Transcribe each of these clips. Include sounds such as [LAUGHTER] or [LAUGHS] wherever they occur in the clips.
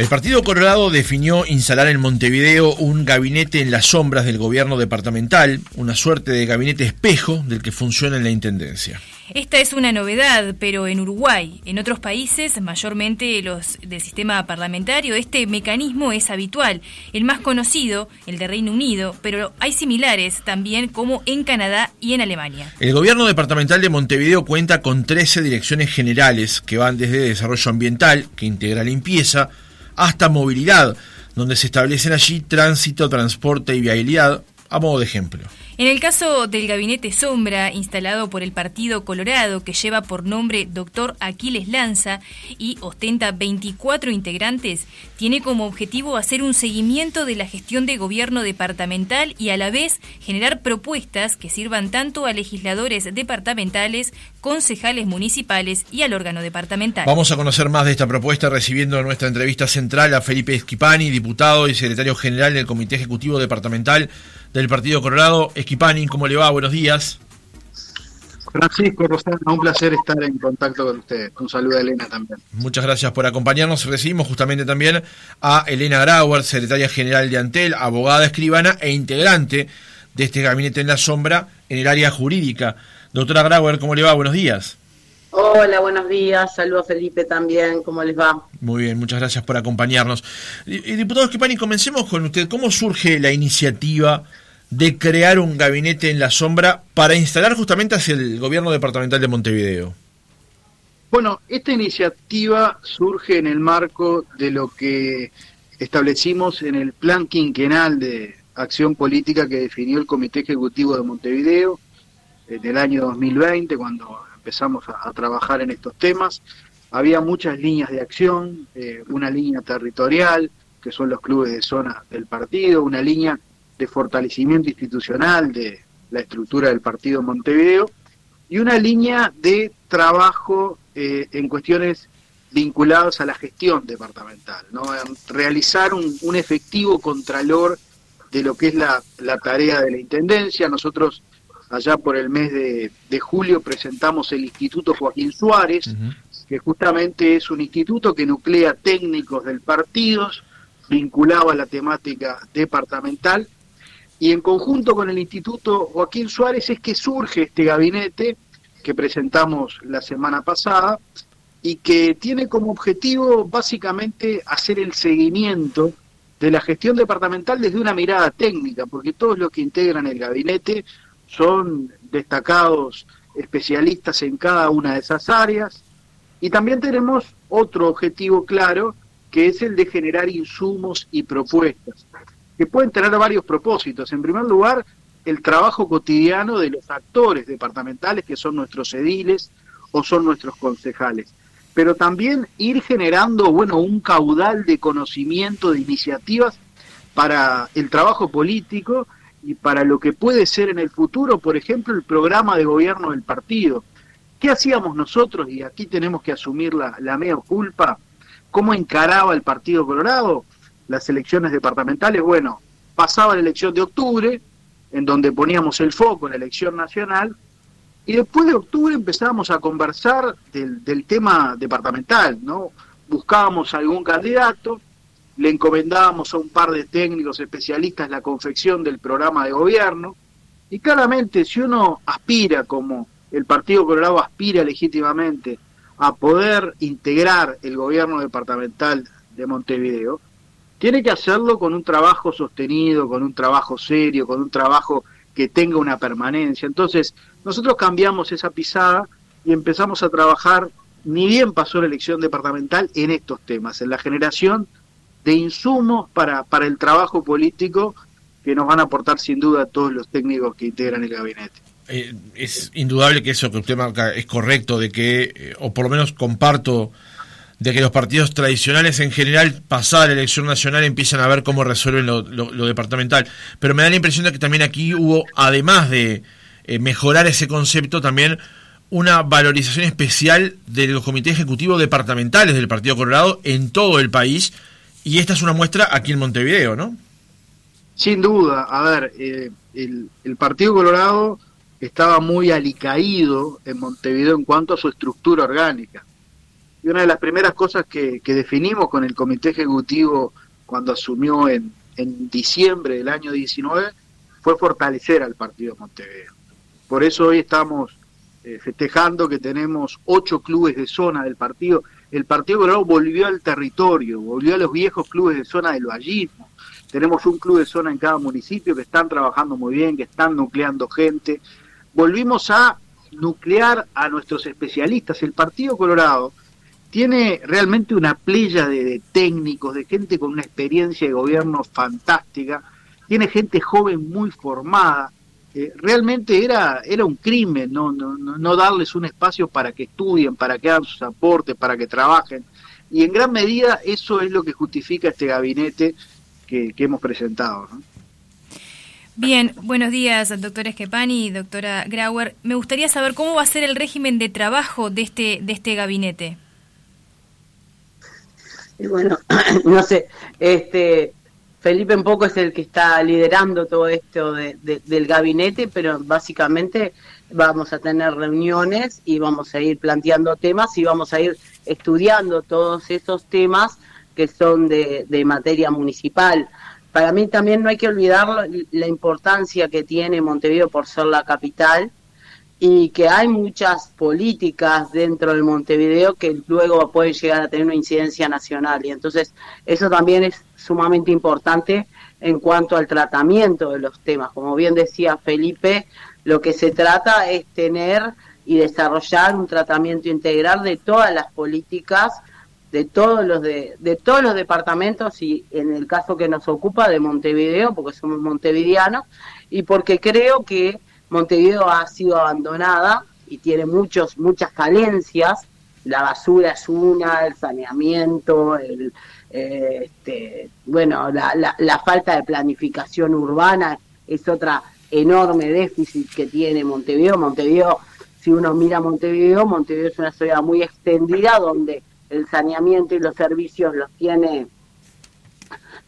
El Partido Colorado definió instalar en Montevideo un gabinete en las sombras del gobierno departamental, una suerte de gabinete espejo del que funciona en la Intendencia. Esta es una novedad, pero en Uruguay, en otros países, mayormente los del sistema parlamentario, este mecanismo es habitual. El más conocido, el de Reino Unido, pero hay similares también como en Canadá y en Alemania. El gobierno departamental de Montevideo cuenta con 13 direcciones generales que van desde desarrollo ambiental, que integra limpieza, hasta movilidad, donde se establecen allí tránsito, transporte y vialidad, a modo de ejemplo. En el caso del gabinete sombra instalado por el Partido Colorado, que lleva por nombre Doctor Aquiles Lanza y ostenta 24 integrantes, tiene como objetivo hacer un seguimiento de la gestión de gobierno departamental y a la vez generar propuestas que sirvan tanto a legisladores departamentales, concejales municipales y al órgano departamental. Vamos a conocer más de esta propuesta recibiendo en nuestra entrevista central a Felipe Esquipani, diputado y secretario general del Comité Ejecutivo Departamental del Partido Colorado. Esquipani, ¿cómo le va? Buenos días. Francisco Rosana, un placer estar en contacto con usted. Un saludo a Elena también. Muchas gracias por acompañarnos. Recibimos justamente también a Elena Grauer, secretaria general de Antel, abogada escribana e integrante de este gabinete en la sombra en el área jurídica. Doctora Grauer, ¿cómo le va? Buenos días. Hola, buenos días. Saludos Felipe también. ¿Cómo les va? Muy bien, muchas gracias por acompañarnos. Diputado Esquipani, comencemos con usted. ¿Cómo surge la iniciativa de crear un gabinete en la sombra para instalar justamente hacia el gobierno departamental de Montevideo? Bueno, esta iniciativa surge en el marco de lo que establecimos en el plan quinquenal de acción política que definió el Comité Ejecutivo de Montevideo en el año 2020, cuando empezamos a, trabajar en estos temas. Había muchas líneas de acción, eh, una línea territorial, que son los clubes de zona del partido, una línea de fortalecimiento institucional de la estructura del partido Montevideo y una línea de trabajo eh, en cuestiones vinculadas a la gestión departamental, ¿no? realizar un, efectivo contralor de lo que es la, tarea de la Intendencia. Nosotros allá por el mes de, julio presentamos el Instituto Joaquín Suárez, que justamente es un instituto que nuclea técnicos del partido, vinculado a la temática departamental, y en conjunto con el Instituto Joaquín Suárez es que surge este gabinete que presentamos la semana pasada y que tiene como objetivo básicamente hacer el seguimiento de la gestión departamental desde una mirada técnica, porque todos los que integran el gabinete son destacados especialistas en cada una de esas áreas. Y también tenemos otro objetivo claro, que es el de generar insumos y propuestas que pueden tener varios propósitos. En primer lugar, el trabajo cotidiano de los actores departamentales, que son nuestros ediles o son nuestros concejales. Pero también ir generando, bueno, un caudal de conocimiento, de iniciativas para el trabajo político y para lo que puede ser en el futuro, por ejemplo, el programa de gobierno del partido. ¿Qué hacíamos nosotros? Y aquí tenemos que asumir la, la mea culpa. ¿Cómo encaraba el Partido Colorado? las elecciones departamentales, bueno, pasaba la elección de octubre, en donde poníamos el foco en la elección nacional, y después de octubre empezábamos a conversar del, del tema departamental, ¿no? Buscábamos algún candidato, le encomendábamos a un par de técnicos especialistas la confección del programa de gobierno, y claramente si uno aspira, como el Partido Colorado aspira legítimamente, a poder integrar el gobierno departamental de Montevideo, tiene que hacerlo con un trabajo sostenido, con un trabajo serio, con un trabajo que tenga una permanencia. Entonces, nosotros cambiamos esa pisada y empezamos a trabajar, ni bien pasó la elección departamental, en estos temas, en la generación de insumos para, para el trabajo político que nos van a aportar sin duda todos los técnicos que integran el gabinete. Eh, es indudable que eso que usted marca es correcto, de que, eh, o por lo menos comparto de que los partidos tradicionales en general, pasada la elección nacional, empiezan a ver cómo resuelven lo, departamental. Pero me da la impresión de que también aquí hubo, además de eh, mejorar ese concepto, también una valorización especial de los comités ejecutivos departamentales del Partido Colorado en todo el país. Y esta es una muestra aquí en Montevideo, ¿no? Sin duda. A ver, eh, el, el Partido Colorado estaba muy alicaído en Montevideo en cuanto a su estructura orgánica y una de las primeras cosas que, definimos con el comité ejecutivo cuando asumió en, en diciembre del año 19 fue fortalecer al partido Montevideo. Por eso hoy estamos eh, festejando que tenemos ocho clubes de zona del partido. El Partido Colorado volvió al territorio, volvió a los viejos clubes de zona del vallismo. Tenemos un club de zona en cada municipio que están trabajando muy bien, que están nucleando gente. Volvimos a nuclear a nuestros especialistas. El Partido Colorado tiene realmente una playa de, técnicos, de gente con una experiencia de gobierno fantástica, tiene gente joven muy formada. Eh, realmente era, era un crimen no, no, no darles un espacio para que estudien, para que hagan sus aportes, para que trabajen. Y en gran medida eso es lo que justifica este gabinete que, hemos presentado. Bien, buenos días, doctor Esquepani y doctora Grauer. Me gustaría saber cómo va a ser el régimen de trabajo de este, de este gabinete. bueno, [CLEARS THROAT] no sé, este Felipe un poco es el que está liderando todo esto del gabinete, pero básicamente vamos a tener reuniones y vamos a ir planteando temas y vamos a ir estudiando todos esos temas que son de, materia municipal. Para mí también no hay que olvidar la importancia que tiene Montevideo por ser la capital y que hay muchas políticas dentro del Montevideo que luego pueden llegar a tener una incidencia nacional y entonces eso también es sumamente importante en cuanto al tratamiento de los temas. Como bien decía Felipe, lo que se trata es tener y desarrollar un tratamiento integral de todas las políticas de todos los de, de todos los departamentos y en el caso que nos ocupa de Montevideo porque somos montevideanos y porque creo que Montevideo ha sido abandonada y tiene muchos, muchas carencias. La basura es una, el saneamiento, el, eh, este, bueno, la, la, falta de planificación urbana es otra enorme déficit que tiene Montevideo. Montevideo, si uno mira Montevideo, Montevideo es una ciudad muy extendida donde el saneamiento y los servicios los tiene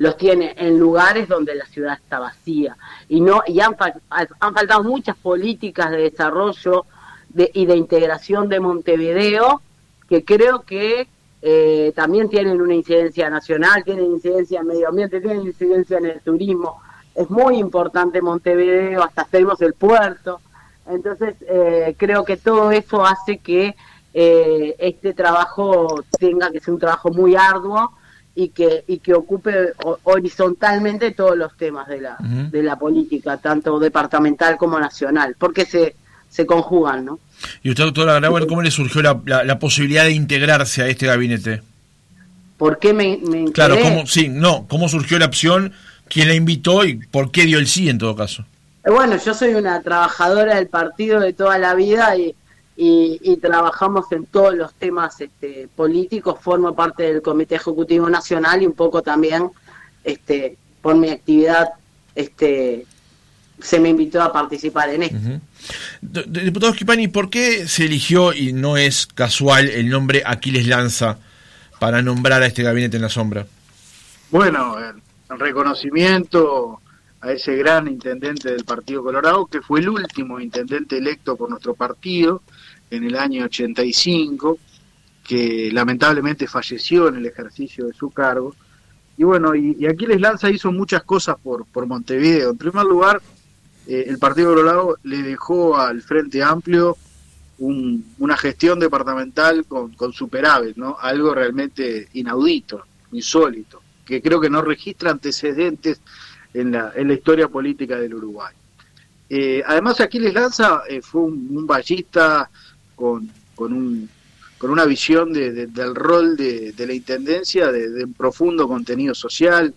los tiene en lugares donde la ciudad está vacía y no y han, faltado muchas políticas de desarrollo de, y de integración de Montevideo que creo que eh, también tienen una incidencia nacional, tienen incidencia en medio ambiente, tienen incidencia en el turismo. Es muy importante Montevideo, hasta tenemos el puerto. Entonces, eh, creo que todo eso hace que eh, este trabajo tenga que ser un trabajo muy arduo y que y que ocupe horizontalmente todos los temas de la de la política tanto departamental como nacional porque se se conjugan no y usted doctora Grauer cómo le surgió la, la, posibilidad de integrarse a este gabinete por qué me, me claro cómo sí no cómo surgió la opción quién la invitó y por qué dio el sí en todo caso bueno yo soy una trabajadora del partido de toda la vida y y, trabajamos en todos los temas este, políticos, formo parte del Comité Ejecutivo Nacional y un poco también este, por mi actividad este, se me invitó a participar en esto. Diputado Schipani, ¿por qué se eligió, y no es casual, el nombre Aquiles Lanza para nombrar a este gabinete en la sombra? Bueno, el reconocimiento a ese gran intendente del Partido Colorado, que fue el último intendente electo por nuestro partido, en el año 85, que lamentablemente falleció en el ejercicio de su cargo. Y bueno, y, Aquiles Lanza hizo muchas cosas por, por Montevideo. En primer lugar, eh, el Partido Colorado le dejó al Frente Amplio una gestión departamental con, con superávit, ¿no? Algo realmente inaudito, insólito, que creo que no registra antecedentes en la, en la historia política del Uruguay. Eh, además, Aquiles Lanza eh, fue un, un, con, con, un, con una visión de, del rol de, la Intendencia, de, un profundo contenido social.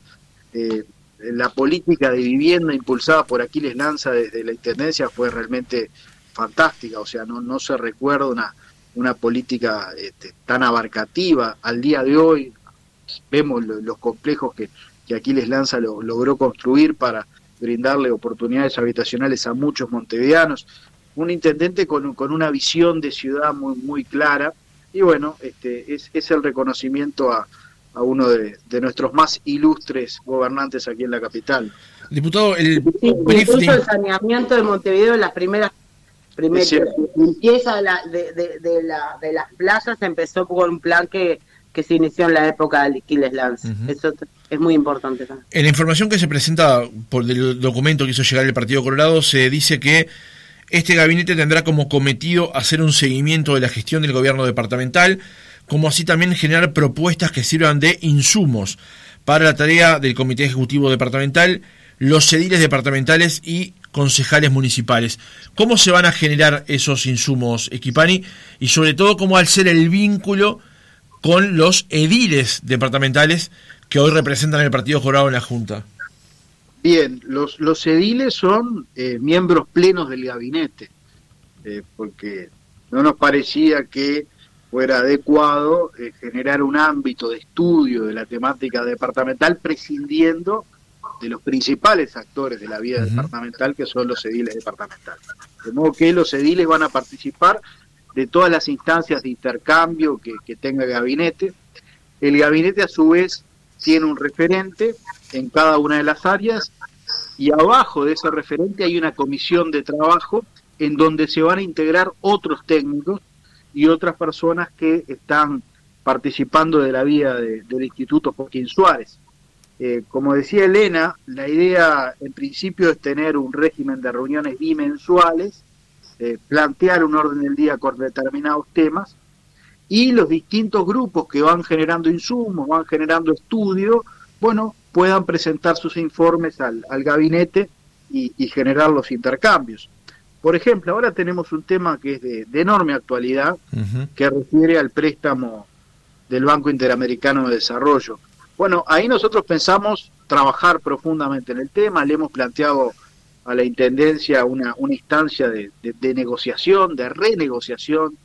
Eh, la política de vivienda impulsada por Aquiles Lanza desde la Intendencia fue realmente fantástica, o sea, no, no se recuerda una, una política este, tan abarcativa. Al día de hoy vemos los complejos que, que Aquiles Lanza lo, logró construir para brindarle oportunidades habitacionales a muchos montevideanos. Un intendente con, con una visión de ciudad muy, muy clara. Y bueno, este, es, es el reconocimiento a, a uno de, de, nuestros más ilustres gobernantes aquí en la capital. Diputado, el incluso el saneamiento de Montevideo en las primeras limpieza de, la, de, de, la, de las playas empezó por un plan que, que se inició en la época de Aquiles Lance. Eso es muy importante también. En la información que se presenta por el documento que hizo llegar el Partido Colorado, se dice que este gabinete tendrá como cometido hacer un seguimiento de la gestión del gobierno departamental, como así también generar propuestas que sirvan de insumos para la tarea del Comité Ejecutivo Departamental, los ediles departamentales y concejales municipales. ¿Cómo se van a generar esos insumos, Equipani? Y sobre todo, ¿cómo al ser el vínculo con los ediles departamentales que hoy representan el Partido Jurado en la Junta? Bien, los, los ediles son eh, miembros plenos del gabinete, eh, porque no nos parecía que fuera adecuado eh, generar un ámbito de estudio de la temática departamental prescindiendo de los principales actores de la vida departamental, que son los ediles departamentales. De modo que los ediles van a participar de todas las instancias de intercambio que, tenga el gabinete. El gabinete, a su vez, tiene un referente en cada una de las áreas y abajo de ese referente hay una comisión de trabajo en donde se van a integrar otros técnicos y otras personas que están participando de la vida del Instituto Joaquín Suárez. Eh, como decía Elena, la idea en principio es tener un régimen de reuniones bimensuales, eh, plantear un orden del día con determinados temas y los distintos grupos que van generando insumos, van generando estudios, bueno, puedan presentar sus informes al, gabinete y, generar los intercambios. Por ejemplo, ahora tenemos un tema que es de, enorme actualidad, que refiere al préstamo del Banco Interamericano de Desarrollo. Bueno, ahí nosotros pensamos trabajar profundamente en el tema, le hemos planteado a la Intendencia una, una instancia de, negociación, de renegociación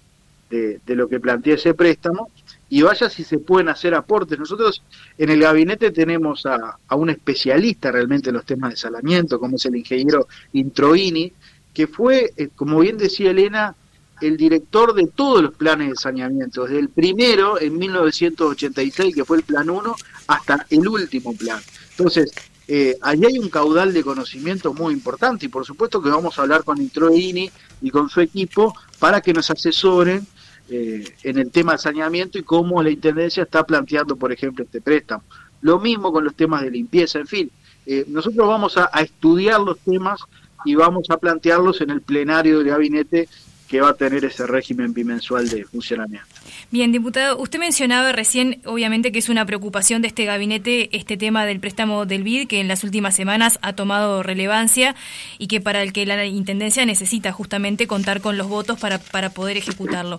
de, lo que plantea ese préstamo, y vaya si se pueden hacer aportes. Nosotros en el gabinete tenemos a, un especialista realmente en los temas de salamiento, como es el ingeniero Introini, que fue, eh, como bien decía Elena, el director de todos los planes de saneamiento, desde el primero en 1986, que fue el plan 1, hasta el último plan. Entonces, eh, allí hay un caudal de conocimiento muy importante y por supuesto que vamos a hablar con Introini y con su equipo para que nos asesoren eh, en el tema de saneamiento y cómo la Intendencia está planteando, por ejemplo, este préstamo. Lo mismo con los temas de limpieza, en fin. Eh, nosotros vamos a, a estudiar los temas y vamos a plantearlos en el plenario del gabinete que va a tener ese régimen bimensual de funcionamiento. Bien, diputado, usted mencionaba recién, obviamente, que es una preocupación de este gabinete este tema del préstamo del BID, que en las últimas semanas ha tomado relevancia y que para el que la Intendencia necesita justamente contar con los votos para, para poder ejecutarlo.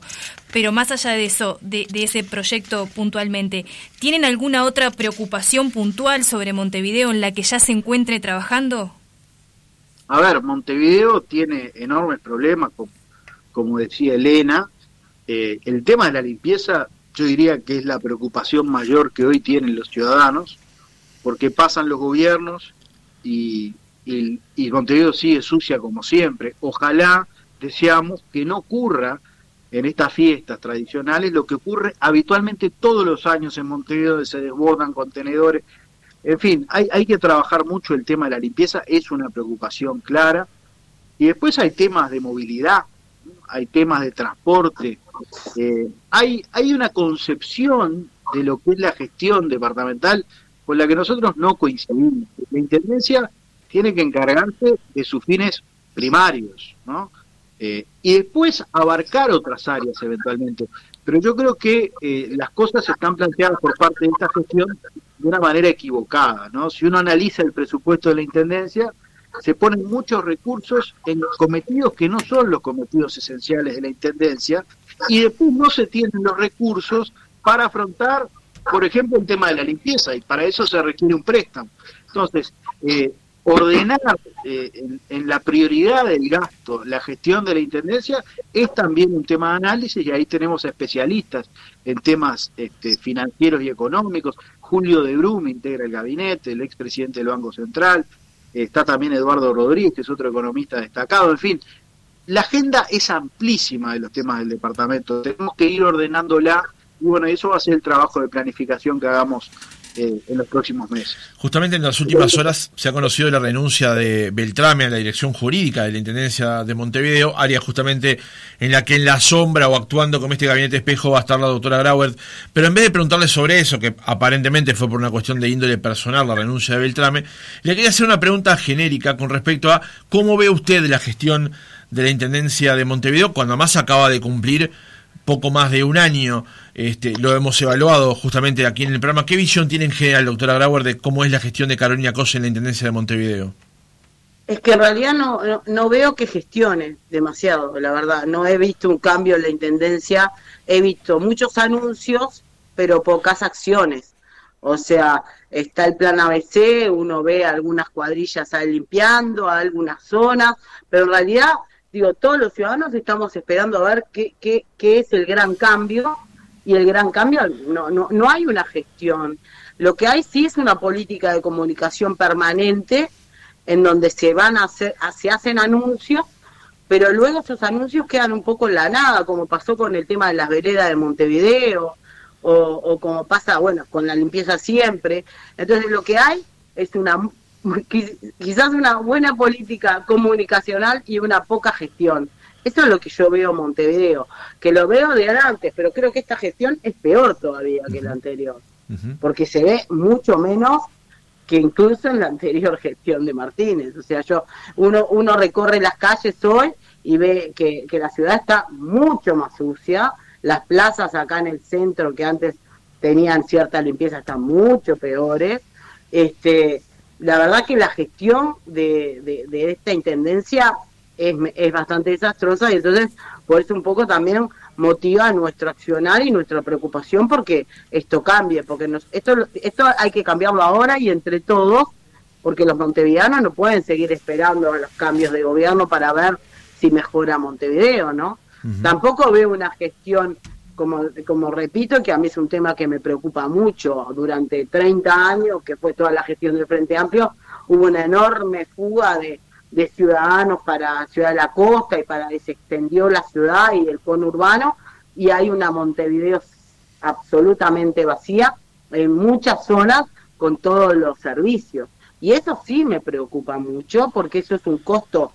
Pero más allá de eso, de, de ese proyecto puntualmente, ¿tienen alguna otra preocupación puntual sobre Montevideo en la que ya se encuentre trabajando? A ver, Montevideo tiene enormes problemas con como decía Elena, eh, el tema de la limpieza yo diría que es la preocupación mayor que hoy tienen los ciudadanos, porque pasan los gobiernos y, y, y Montevideo sigue sucia como siempre. Ojalá deseamos que no ocurra en estas fiestas tradicionales lo que ocurre habitualmente todos los años en Montevideo, se desbordan contenedores. En fin, hay, hay que trabajar mucho el tema de la limpieza, es una preocupación clara. Y después hay temas de movilidad, hay temas de transporte, eh, hay, hay una concepción de lo que es la gestión departamental con la que nosotros no coincidimos. La Intendencia tiene que encargarse de sus fines primarios, ¿no? Eh, y después abarcar otras áreas eventualmente. Pero yo creo que eh, las cosas están planteadas por parte de esta gestión de una manera equivocada, ¿no? Si uno analiza el presupuesto de la Intendencia, se ponen muchos recursos en cometidos que no son los cometidos esenciales de la Intendencia y después no se tienen los recursos para afrontar, por ejemplo, el tema de la limpieza y para eso se requiere un préstamo. Entonces, eh, ordenar eh, en, la prioridad del gasto la gestión de la Intendencia es también un tema de análisis y ahí tenemos especialistas en temas este, financieros y económicos. Julio de Brum integra el gabinete, el expresidente del Banco Central, está también Eduardo Rodríguez, que es otro economista destacado, en fin, la agenda es amplísima de los temas del departamento, tenemos que ir ordenándola y bueno, eso va a ser el trabajo de planificación que hagamos eh, en los próximos meses. Justamente en las últimas horas se ha conocido la renuncia de Beltrame a la dirección jurídica de la Intendencia de Montevideo, área justamente en la que en la sombra o actuando como este gabinete espejo va a estar la doctora Grauert. Pero en vez de preguntarle sobre eso, que aparentemente fue por una cuestión de índole personal la renuncia de Beltrame, le quería hacer una pregunta genérica con respecto a cómo ve usted la gestión de la Intendencia de Montevideo cuando más acaba de cumplir poco más de un año, este, lo hemos evaluado justamente aquí en el programa. ¿Qué visión tiene en general, doctora Grauer, de cómo es la gestión de Carolina Cosa en la Intendencia de Montevideo? Es que en realidad no, no, veo que gestione demasiado, la verdad. No he visto un cambio en la Intendencia, he visto muchos anuncios, pero pocas acciones. O sea, está el plan ABC, uno ve algunas cuadrillas ahí limpiando, algunas zonas, pero en realidad digo, todos los ciudadanos estamos esperando a ver qué, qué, qué es el gran cambio y el gran cambio no, no, no hay una gestión. Lo que hay sí es una política de comunicación permanente en donde se van a hacer, se hacen anuncios, pero luego esos anuncios quedan un poco en la nada, como pasó con el tema de las veredas de Montevideo, o, o como pasa, bueno, con la limpieza siempre. Entonces lo que hay es una [LAUGHS] quizás una buena política comunicacional y una poca gestión. Eso es lo que yo veo en Montevideo, que lo veo de antes, pero creo que esta gestión es peor todavía que la anterior, porque se ve mucho menos que incluso en la anterior gestión de Martínez. O sea, yo uno, uno recorre las calles hoy y ve que, que la ciudad está mucho más sucia, las plazas acá en el centro que antes tenían cierta limpieza están mucho peores. Este, la verdad que la gestión de, de, esta intendencia es, es, bastante desastrosa y entonces por eso un poco también motiva nuestro accionar y nuestra preocupación porque esto cambie, porque nos, esto, esto hay que cambiarlo ahora y entre todos, porque los montevideanos no pueden seguir esperando a los cambios de gobierno para ver si mejora Montevideo, ¿no? Tampoco veo una gestión como, como repito, que a mí es un tema que me preocupa mucho. Durante 30 años, que fue toda la gestión del Frente Amplio, hubo una enorme fuga de, de ciudadanos para Ciudad de la Costa y para se extendió la ciudad y el urbano y hay una Montevideo absolutamente vacía en muchas zonas con todos los servicios. Y eso sí me preocupa mucho porque eso es un costo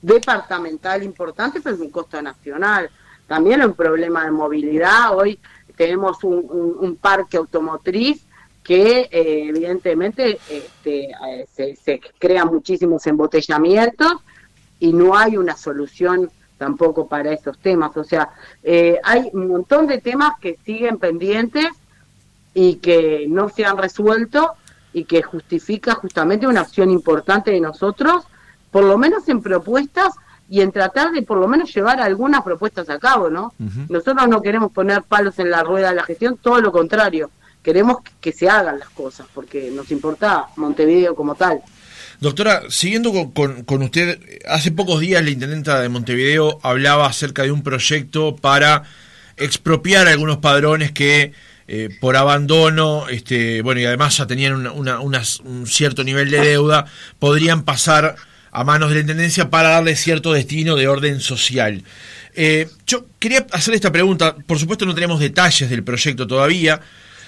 departamental importante, pero es un costo nacional también un problema de movilidad. Hoy tenemos un, parque automotriz que eh, evidentemente este, eh, se, se crean muchísimos embotellamientos y no hay una solución tampoco para esos temas. O sea, eh, hay un montón de temas que siguen pendientes y que no se han resuelto y que justifica justamente una acción importante de nosotros, por lo menos en propuestas y en tratar de por lo menos llevar algunas propuestas a cabo, ¿no? Nosotros no queremos poner palos en la rueda de la gestión, todo lo contrario, queremos que se hagan las cosas, porque nos importa Montevideo como tal. Doctora, siguiendo con, con, usted, hace pocos días la intendenta de Montevideo hablaba acerca de un proyecto para expropiar algunos padrones que eh, por abandono, este, bueno, y además ya tenían una, un cierto nivel de deuda, podrían pasar a manos de la Intendencia para darle cierto destino de orden social. Eh, yo quería hacer esta pregunta, por supuesto no tenemos detalles del proyecto todavía.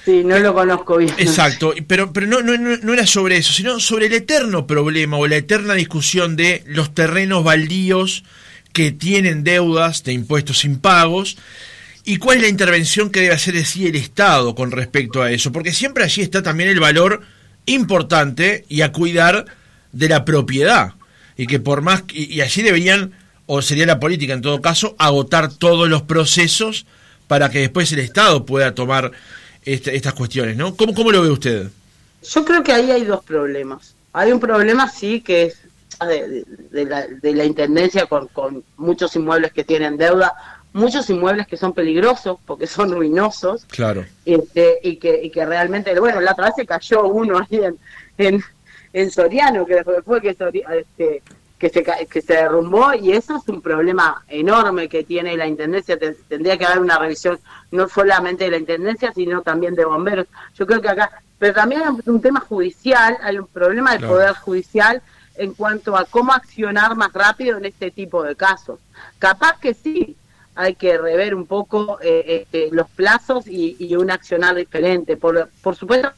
Sí, no lo conozco bien. Exacto, pero, pero no, no, no era sobre eso, sino sobre el eterno problema o la eterna discusión de los terrenos baldíos que tienen deudas de impuestos impagos y cuál es la intervención que debe hacer así el Estado con respecto a eso, porque siempre allí está también el valor importante y a cuidar de la propiedad y que por más, y, allí deberían, o sería la política en todo caso, agotar todos los procesos para que después el Estado pueda tomar este, estas cuestiones, ¿no? ¿Cómo, ¿Cómo lo ve usted? Yo creo que ahí hay dos problemas. Hay un problema, sí, que es de, la, de la, Intendencia con, con, muchos inmuebles que tienen deuda, muchos inmuebles que son peligrosos porque son ruinosos. Claro. Este, y, que, y que realmente, bueno, la otra vez se cayó uno ahí en, en Soriano, que fue que, este, que, se, que se derrumbó, y eso es un problema enorme que tiene la Intendencia. Tendría que haber una revisión no solamente de la Intendencia, sino también de bomberos. Yo creo que acá, pero también hay un tema judicial, hay un problema del Poder Judicial en cuanto a cómo accionar más rápido en este tipo de casos. Capaz que sí, hay que rever un poco eh, este, los plazos y, y, un accionar diferente. Por, por supuesto,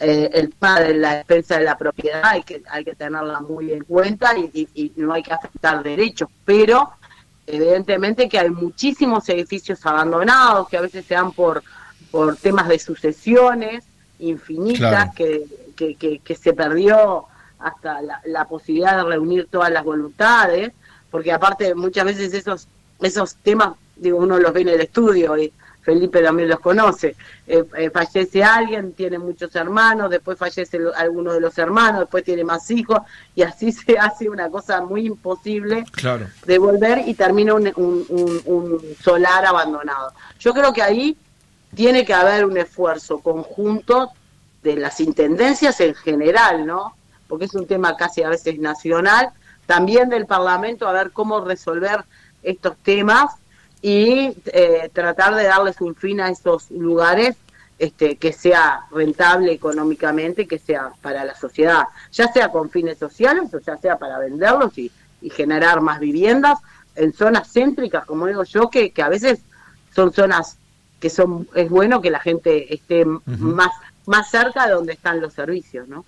eh, el padre, la defensa de la propiedad, hay que, hay que tenerla muy en cuenta y, no hay que afectar derechos, pero evidentemente que hay muchísimos edificios abandonados que a veces se dan por, por temas de sucesiones infinitas, que, que, que, se perdió hasta la, la posibilidad de reunir todas las voluntades, porque aparte muchas veces esos, esos temas, digo, uno los ve en el estudio y Felipe también los conoce. Eh, eh, fallece alguien, tiene muchos hermanos, después fallece alguno de los hermanos, después tiene más hijos, y así [LAUGHS] se hace una cosa muy imposible de volver y termina un, un, solar abandonado. Yo creo que ahí tiene que haber un esfuerzo conjunto de las intendencias en general, ¿no? Porque es un tema casi a veces nacional, también del Parlamento, a ver cómo resolver estos temas y eh, tratar de darles un fin a esos lugares este, que sea rentable económicamente, que sea para la sociedad, ya sea con fines sociales o ya sea para venderlos y, generar más viviendas en zonas céntricas, como digo yo, que, que a veces son zonas que son es bueno que la gente esté más más cerca de donde están los servicios, ¿no?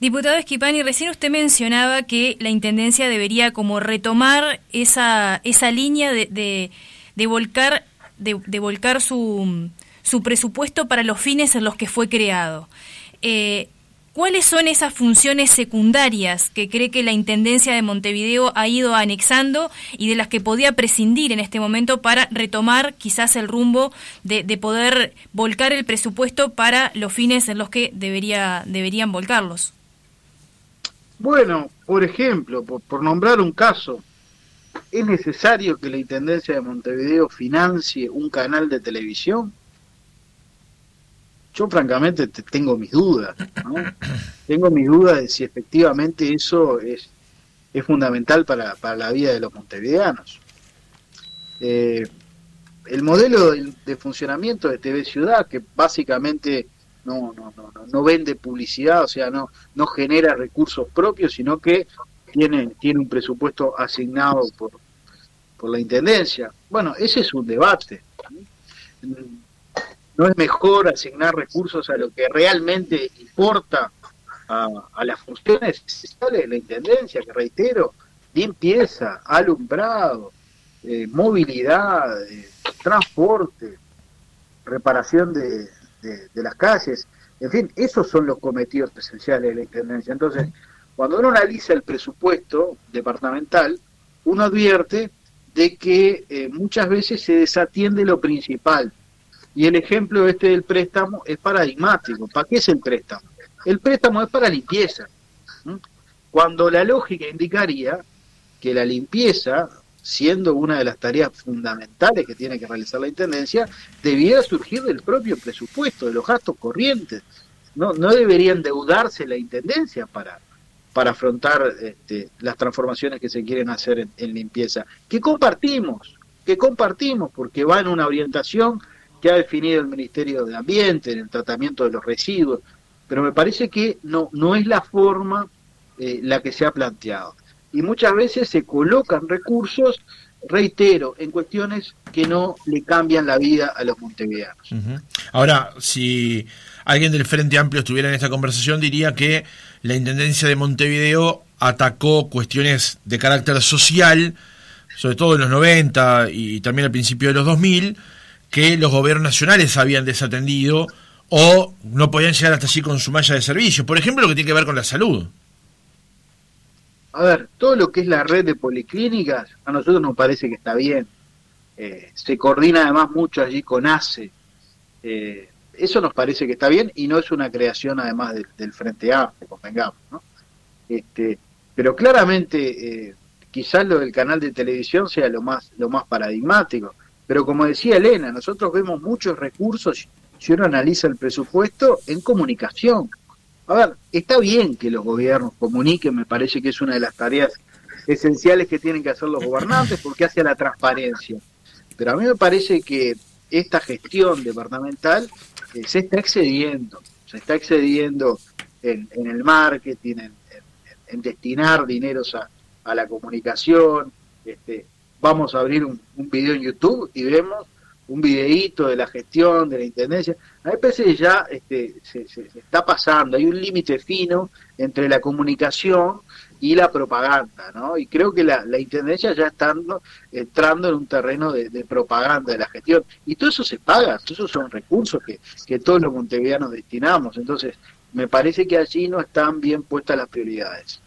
Diputado Esquipani, recién usted mencionaba que la Intendencia debería como retomar esa, esa línea de, de, volcar, de, volcar su, su, presupuesto para los fines en los que fue creado. Eh, ¿Cuáles son esas funciones secundarias que cree que la Intendencia de Montevideo ha ido anexando y de las que podía prescindir en este momento para retomar quizás el rumbo de, de poder volcar el presupuesto para los fines en los que debería, deberían volcarlos? Bueno, por ejemplo, por, nombrar un caso, ¿es necesario que la Intendencia de Montevideo financie un canal de televisión? Yo francamente tengo mis dudas, ¿no? [COUGHS] tengo mis dudas de si efectivamente eso es, es fundamental para, para la vida de los montevideanos. Eh, el modelo de, de, funcionamiento de TV Ciudad, que básicamente no, no, no, no, vende publicidad, o sea, no, no genera recursos propios, sino que tiene, tiene un presupuesto asignado por, por la Intendencia. Bueno, ese es un debate. ¿No es mejor asignar recursos a lo que realmente importa a, las funciones esenciales de la Intendencia, que reitero, limpieza, alumbrado, eh, movilidad, eh, transporte, reparación de, de, las calles. En fin, esos son los cometidos esenciales de la Intendencia. Entonces, cuando uno analiza el presupuesto departamental, uno advierte de que eh, muchas veces se desatiende lo principal. Y el ejemplo este del préstamo es paradigmático. ¿Para qué es el préstamo? El préstamo es para limpieza. Cuando la lógica indicaría que la limpieza siendo una de las tareas fundamentales que tiene que realizar la Intendencia, debiera surgir del propio presupuesto, de los gastos corrientes. No, no debería endeudarse la Intendencia para, para afrontar este, las transformaciones que se quieren hacer en, limpieza, que compartimos, que compartimos, porque va en una orientación que ha definido el Ministerio de Ambiente, en el tratamiento de los residuos, pero me parece que no, no es la forma eh, la que se ha planteado y muchas veces se colocan recursos, reitero, en cuestiones que no le cambian la vida a los montevideanos. Ahora, si alguien del Frente Amplio estuviera en esta conversación, diría que la Intendencia de Montevideo atacó cuestiones de carácter social, sobre todo en los 90 y también al principio de los 2000, que los gobiernos nacionales habían desatendido o no podían llegar hasta allí con su malla de servicio. Por ejemplo, lo que tiene que ver con la salud a ver, todo lo que es la red de policlínicas, a nosotros nos parece que está bien. Eh, se coordina además mucho allí con ACE. Eh, eso nos parece que está bien y no es una creación además del Frente Amplio, convengamos. ¿no? Este, pero claramente, eh, quizás lo del canal de televisión sea lo más, lo más paradigmático. Pero como decía Elena, nosotros vemos muchos recursos, si uno analiza el presupuesto, en comunicación a ver, está bien que los gobiernos comuniquen, me parece que es una de las tareas esenciales que tienen que hacer los gobernantes porque hace la transparencia. Pero a mí me parece que esta gestión departamental eh, se está excediendo, se está excediendo en, el marketing, en, destinar dineros a, la comunicación. Este, vamos a abrir un video en YouTube y vemos un videíto de la gestión, de la intendencia. A mí parece que ya este, se, está pasando, hay un límite fino entre la comunicación y la propaganda, ¿no? Y creo que la, intendencia ya está entrando en un terreno de, propaganda de la gestión. Y todo eso se paga, todos esos son recursos que, que todos los montevideanos destinamos. Entonces, me parece que allí no están bien puestas las prioridades.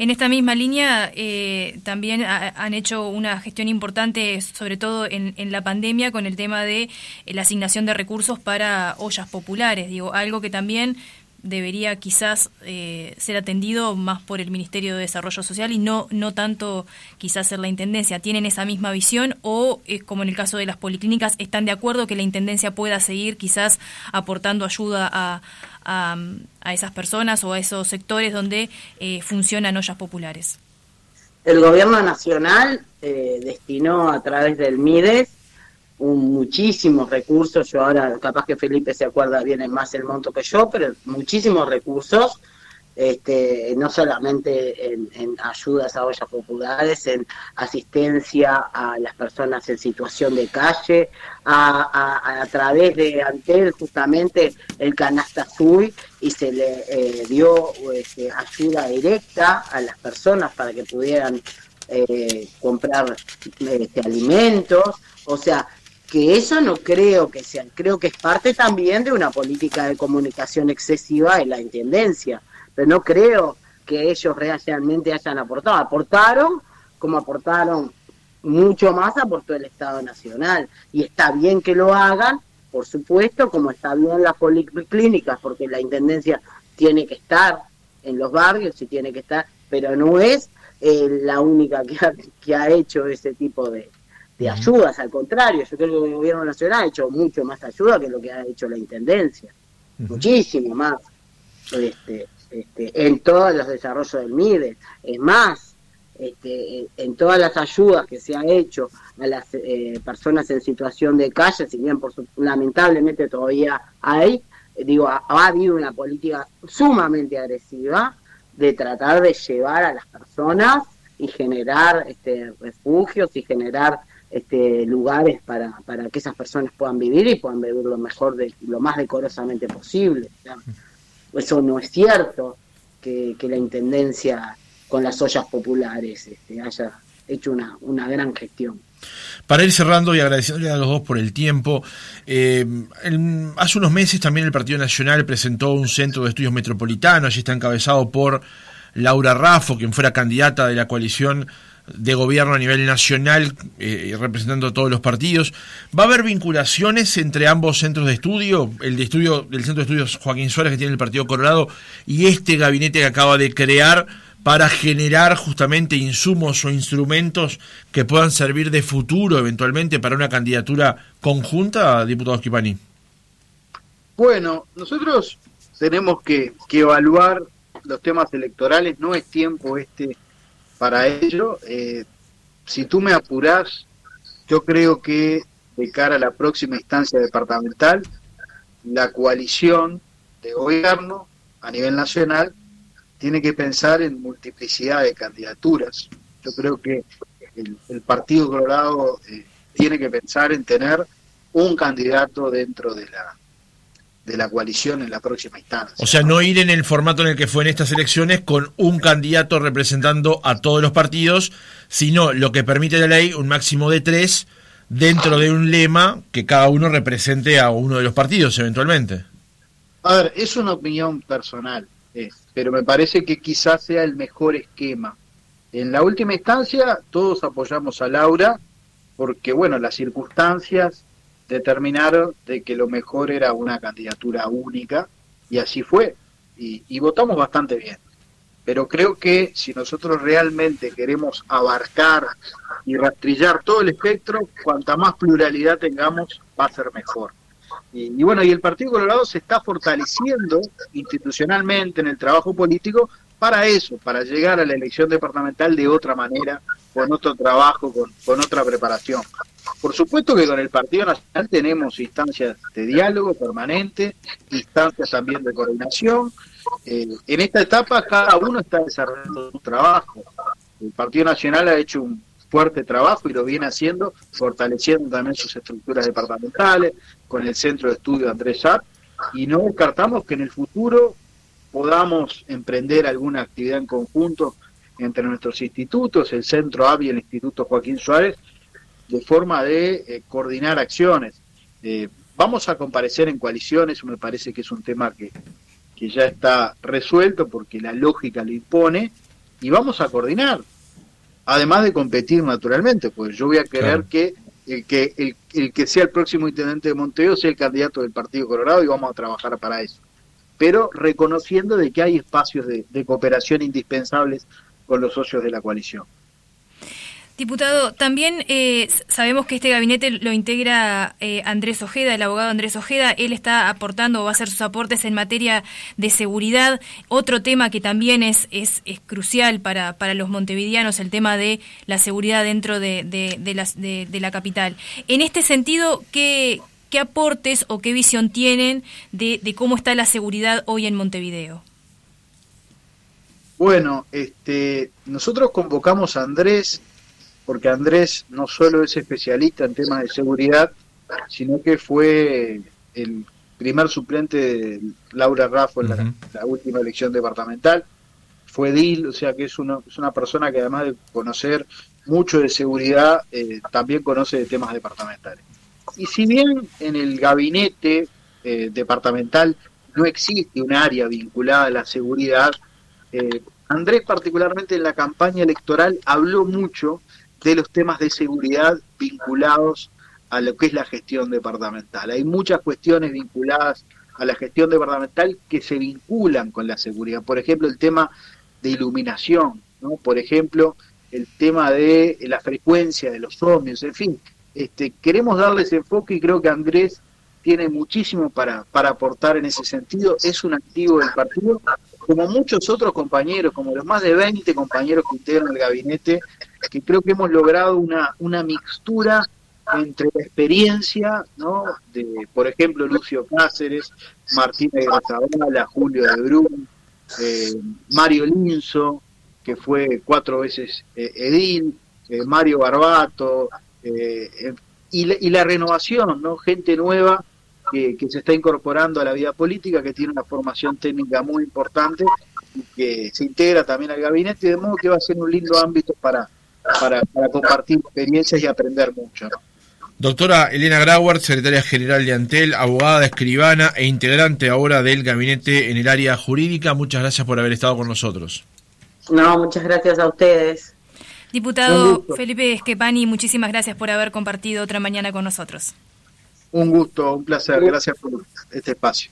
En esta misma línea, eh, también han hecho una gestión importante, sobre todo en, la pandemia, con el tema de eh, la asignación de recursos para ollas populares. Digo, algo que también debería quizás eh, ser atendido más por el Ministerio de Desarrollo Social y no, no tanto quizás ser la Intendencia. ¿Tienen esa misma visión o, como en el caso de las policlínicas, están de acuerdo que la Intendencia pueda seguir quizás aportando ayuda a, a, esas personas o a esos sectores donde eh, funcionan ollas populares? El gobierno nacional eh, destinó a través del MIDES un, muchísimos recursos, yo ahora capaz que Felipe se acuerda bien más el monto que yo, pero muchísimos recursos este, no solamente en, ayudas a ollas populares, en asistencia a las personas en situación de calle, a, través de Antel justamente el canasta azul y se le eh, dio este, ayuda directa a las personas para que pudieran eh, comprar este, alimentos, o sea, que eso no creo que sea, creo que es parte también de una política de comunicación excesiva en la intendencia pero no creo que ellos realmente hayan aportado. Aportaron como aportaron mucho más, aportó el Estado Nacional. Y está bien que lo hagan, por supuesto, como está bien las policlínicas, porque la Intendencia tiene que estar en los barrios y tiene que estar, pero no es eh, la única que ha, que ha hecho ese tipo de, ayudas, al contrario, yo creo que el gobierno nacional ha hecho mucho más ayuda que lo que ha hecho la Intendencia, muchísimo más. Este, este, en todos los desarrollos del MIDE. Es más, este, en todas las ayudas que se ha hecho a las eh, personas en situación de calle, si bien por lamentablemente todavía hay, digo, ha, habido una política sumamente agresiva de tratar de llevar a las personas y generar este, refugios y generar este, lugares para, para que esas personas puedan vivir y puedan vivir lo mejor, de, lo más decorosamente posible eso no es cierto que, la Intendencia con las ollas populares este, haya hecho una, una gran gestión. Para ir cerrando y agradeciéndole a los dos por el tiempo, eh, hace unos meses también el Partido Nacional presentó un centro de estudios metropolitanos, allí está encabezado por Laura Raffo, quien fuera candidata de la coalición de gobierno a nivel nacional, eh, representando a todos los partidos. ¿Va a haber vinculaciones entre ambos centros de estudio, el de estudio del Centro de Estudios Joaquín Suárez que tiene el Partido Colorado y este gabinete que acaba de crear para generar justamente insumos o instrumentos que puedan servir de futuro eventualmente para una candidatura conjunta, diputado Esquipani? Bueno, nosotros tenemos que, que evaluar los temas electorales, no es tiempo este para ello. Eh, si tú me apurás, yo creo que de cara a la próxima instancia departamental, la coalición de gobierno a nivel nacional tiene que pensar en multiplicidad de candidaturas. Yo creo que el, Partido Colorado eh, tiene que pensar en tener un candidato dentro de la de la coalición en la próxima instancia. O sea, no ir en el formato en el que fue en estas elecciones con un candidato representando a todos los partidos, sino lo que permite la ley, un máximo de tres, dentro de un lema que cada uno represente a uno de los partidos eventualmente. A ver, es una opinión personal, pero me parece que quizás sea el mejor esquema. En la última instancia todos apoyamos a Laura porque, bueno, las circunstancias determinaron de que lo mejor era una candidatura única y así fue. Y, votamos bastante bien. Pero creo que si nosotros realmente queremos abarcar y rastrillar todo el espectro, cuanta más pluralidad tengamos, va a ser mejor. Y, bueno, y el Partido Colorado se está fortaleciendo institucionalmente en el trabajo político para eso, para llegar a la elección departamental de otra manera, con otro trabajo, con otra preparación. Por supuesto que con el Partido Nacional tenemos instancias de diálogo permanente, instancias también de coordinación. Eh, en esta etapa cada uno está desarrollando su trabajo. El Partido Nacional ha hecho un, fuerte trabajo y lo viene haciendo, fortaleciendo también sus estructuras departamentales, con el Centro de Estudio Andrés Sat, y no descartamos que en el futuro podamos emprender alguna actividad en conjunto entre nuestros institutos, el Centro AVI y el Instituto Joaquín Suárez, de forma de eh, coordinar acciones. Eh, vamos a comparecer en coaliciones, me parece que es un tema que, que ya está resuelto porque la lógica lo impone, y vamos a coordinar, además de competir naturalmente, pues yo voy a querer que el que el, el, que sea el próximo intendente de Montevideo sea el candidato del Partido Colorado y vamos a trabajar para eso. Pero reconociendo de que hay espacios de, de cooperación indispensables con los socios de la coalición. Diputado, también eh, sabemos que este gabinete lo integra eh, Andrés Ojeda, el abogado Andrés Ojeda. Él está aportando o va a hacer sus aportes en materia de seguridad. Otro tema que también es, es, es crucial para, para los montevideanos, el tema de la seguridad dentro de, de, de, la, capital. En este sentido, ¿qué, ¿qué aportes o qué visión tienen de, de cómo está la seguridad hoy en Montevideo? Bueno, este, nosotros convocamos a Andrés porque Andrés no solo es especialista en temas de seguridad, sino que fue el primer suplente de Laura Raffo en uh -huh. la, la, última elección departamental, fue DIL, o sea que es una, es una persona que además de conocer mucho de seguridad, eh, también conoce de temas departamentales. Y si bien en el gabinete eh, departamental no existe un área vinculada a la seguridad, eh, Andrés particularmente en la campaña electoral habló mucho de los temas de seguridad vinculados a lo que es la gestión departamental. Hay muchas cuestiones vinculadas a la gestión departamental que se vinculan con la seguridad. Por ejemplo, el tema de iluminación, ¿no? Por ejemplo, el tema de la frecuencia de los ómnios, en fin. Este, queremos darles enfoque y creo que Andrés tiene muchísimo para, para aportar en ese sentido. Es un activo del partido, como muchos otros compañeros, como los más de 20 compañeros que integran el gabinete, que creo que hemos logrado una, una mixtura entre la experiencia, ¿no? De, por ejemplo, Lucio Cáceres, Martínez Grazabala, Julio de Brun, eh, Mario Linzo, que fue cuatro veces eh, edil, eh, Mario Barbato, eh, y, la, y la renovación, ¿no? Gente nueva que, que, se está incorporando a la vida política, que tiene una formación técnica muy importante y que se integra también al gabinete, de modo que va a ser un lindo ámbito para, para, para compartir experiencias y aprender mucho. ¿no? Doctora Elena Grauer, secretaria general de Antel, abogada, escribana e integrante ahora del gabinete en el área jurídica, muchas gracias por haber estado con nosotros. No, muchas gracias a ustedes. Diputado Felipe Esquepani, muchísimas gracias por haber compartido otra mañana con nosotros. Un gusto, un placer, gracias por este espacio.